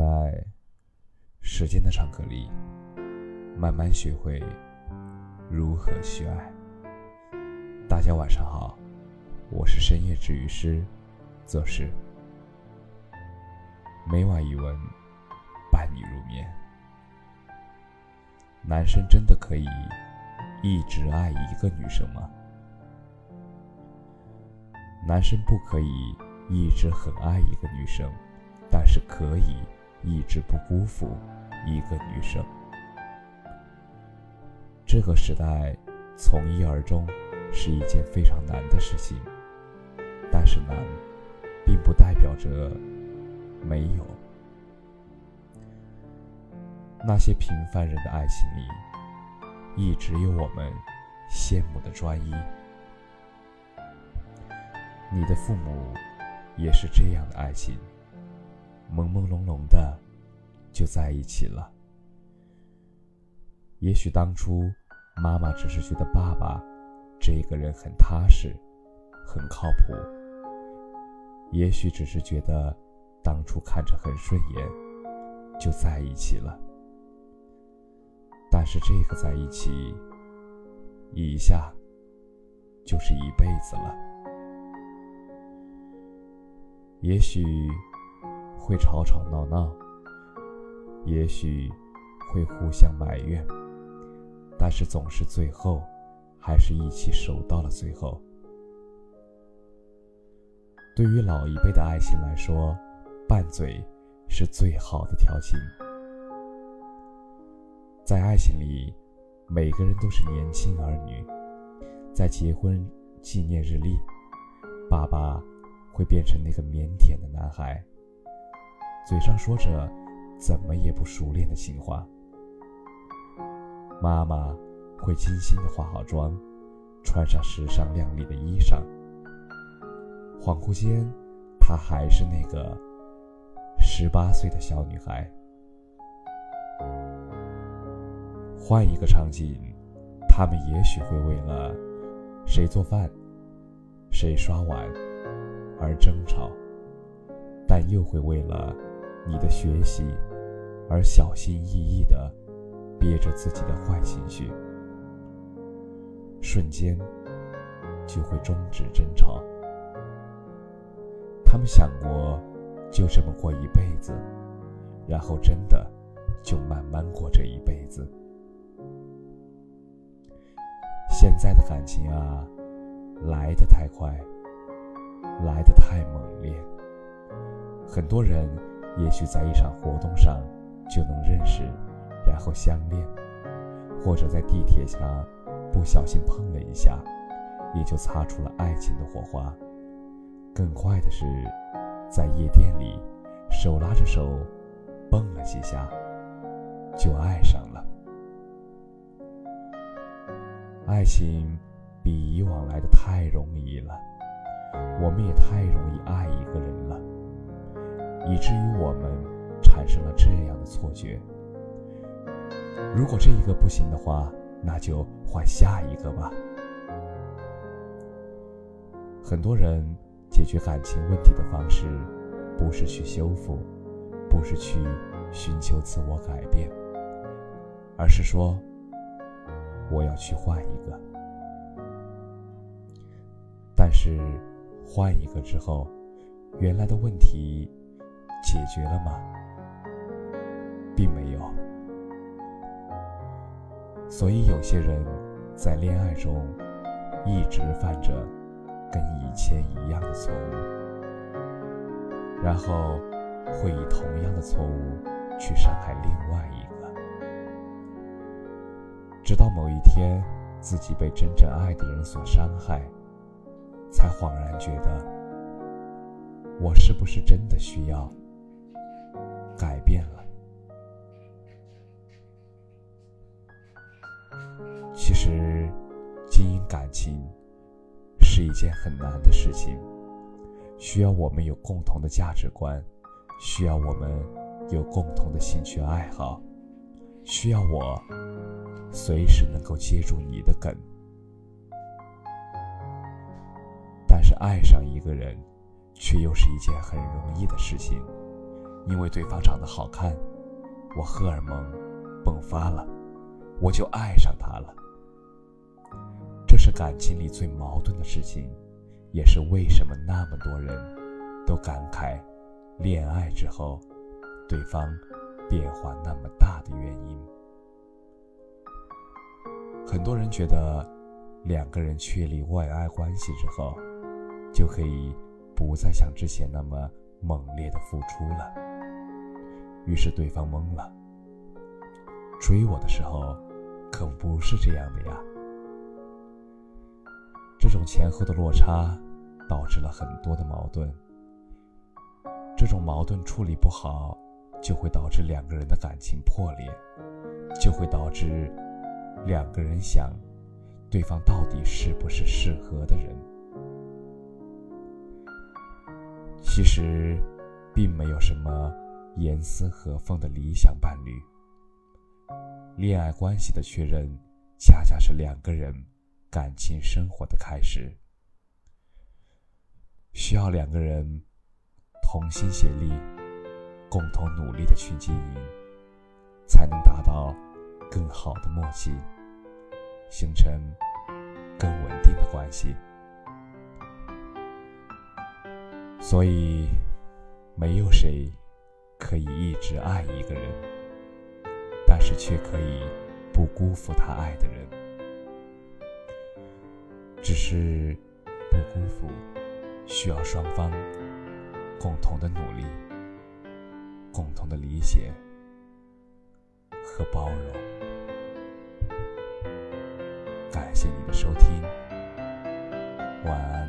在时间的长河里，慢慢学会如何去爱。大家晚上好，我是深夜治愈师，则是每晚一文伴你入眠。男生真的可以一直爱一个女生吗？男生不可以一直很爱一个女生。但是可以一直不辜负一个女生。这个时代，从一而终是一件非常难的事情。但是难，并不代表着没有。那些平凡人的爱情里，一直有我们羡慕的专一。你的父母也是这样的爱情。朦朦胧胧的，就在一起了。也许当初妈妈只是觉得爸爸这个人很踏实，很靠谱。也许只是觉得当初看着很顺眼，就在一起了。但是这个在一起，一下就是一辈子了。也许。会吵吵闹闹，也许会互相埋怨，但是总是最后还是一起守到了最后。对于老一辈的爱情来说，拌嘴是最好的调情。在爱情里，每个人都是年轻儿女，在结婚纪念日里，爸爸会变成那个腼腆的男孩。嘴上说着怎么也不熟练的情话，妈妈会精心的化好妆，穿上时尚靓丽的衣裳。恍惚间，她还是那个十八岁的小女孩。换一个场景，他们也许会为了谁做饭、谁刷碗而争吵，但又会为了。你的学习，而小心翼翼的憋着自己的坏情绪，瞬间就会终止争吵。他们想过就这么过一辈子，然后真的就慢慢过这一辈子。现在的感情啊，来得太快，来得太猛烈，很多人。也许在一场活动上就能认识，然后相恋，或者在地铁上不小心碰了一下，也就擦出了爱情的火花。更快的是，在夜店里手拉着手蹦了几下，就爱上了。爱情比以往来的太容易了，我们也太容易爱一个人了。以至于我们产生了这样的错觉：如果这一个不行的话，那就换下一个吧。很多人解决感情问题的方式，不是去修复，不是去寻求自我改变，而是说我要去换一个。但是换一个之后，原来的问题。解决了吗？并没有。所以有些人在恋爱中一直犯着跟以前一样的错误，然后会以同样的错误去伤害另外一个，直到某一天自己被真正爱的人所伤害，才恍然觉得，我是不是真的需要？改变了。其实，经营感情是一件很难的事情，需要我们有共同的价值观，需要我们有共同的兴趣爱好，需要我随时能够接住你的梗。但是，爱上一个人，却又是一件很容易的事情。因为对方长得好看，我荷尔蒙迸发了，我就爱上他了。这是感情里最矛盾的事情，也是为什么那么多人都感慨恋爱之后对方变化那么大的原因。很多人觉得，两个人确立外爱关系之后，就可以不再像之前那么猛烈的付出了。于是对方懵了，追我的时候可不是这样的呀。这种前后的落差，导致了很多的矛盾。这种矛盾处理不好，就会导致两个人的感情破裂，就会导致两个人想，对方到底是不是适合的人。其实，并没有什么严丝合缝的理想伴侣。恋爱关系的确认，恰恰是两个人。感情生活的开始，需要两个人同心协力、共同努力的去经营，才能达到更好的默契，形成更稳定的关系。所以，没有谁可以一直爱一个人但是却可以不辜负他爱的人。只是不辜负需要双方共同的努力共同的理解和包容。感谢你的收听晚安。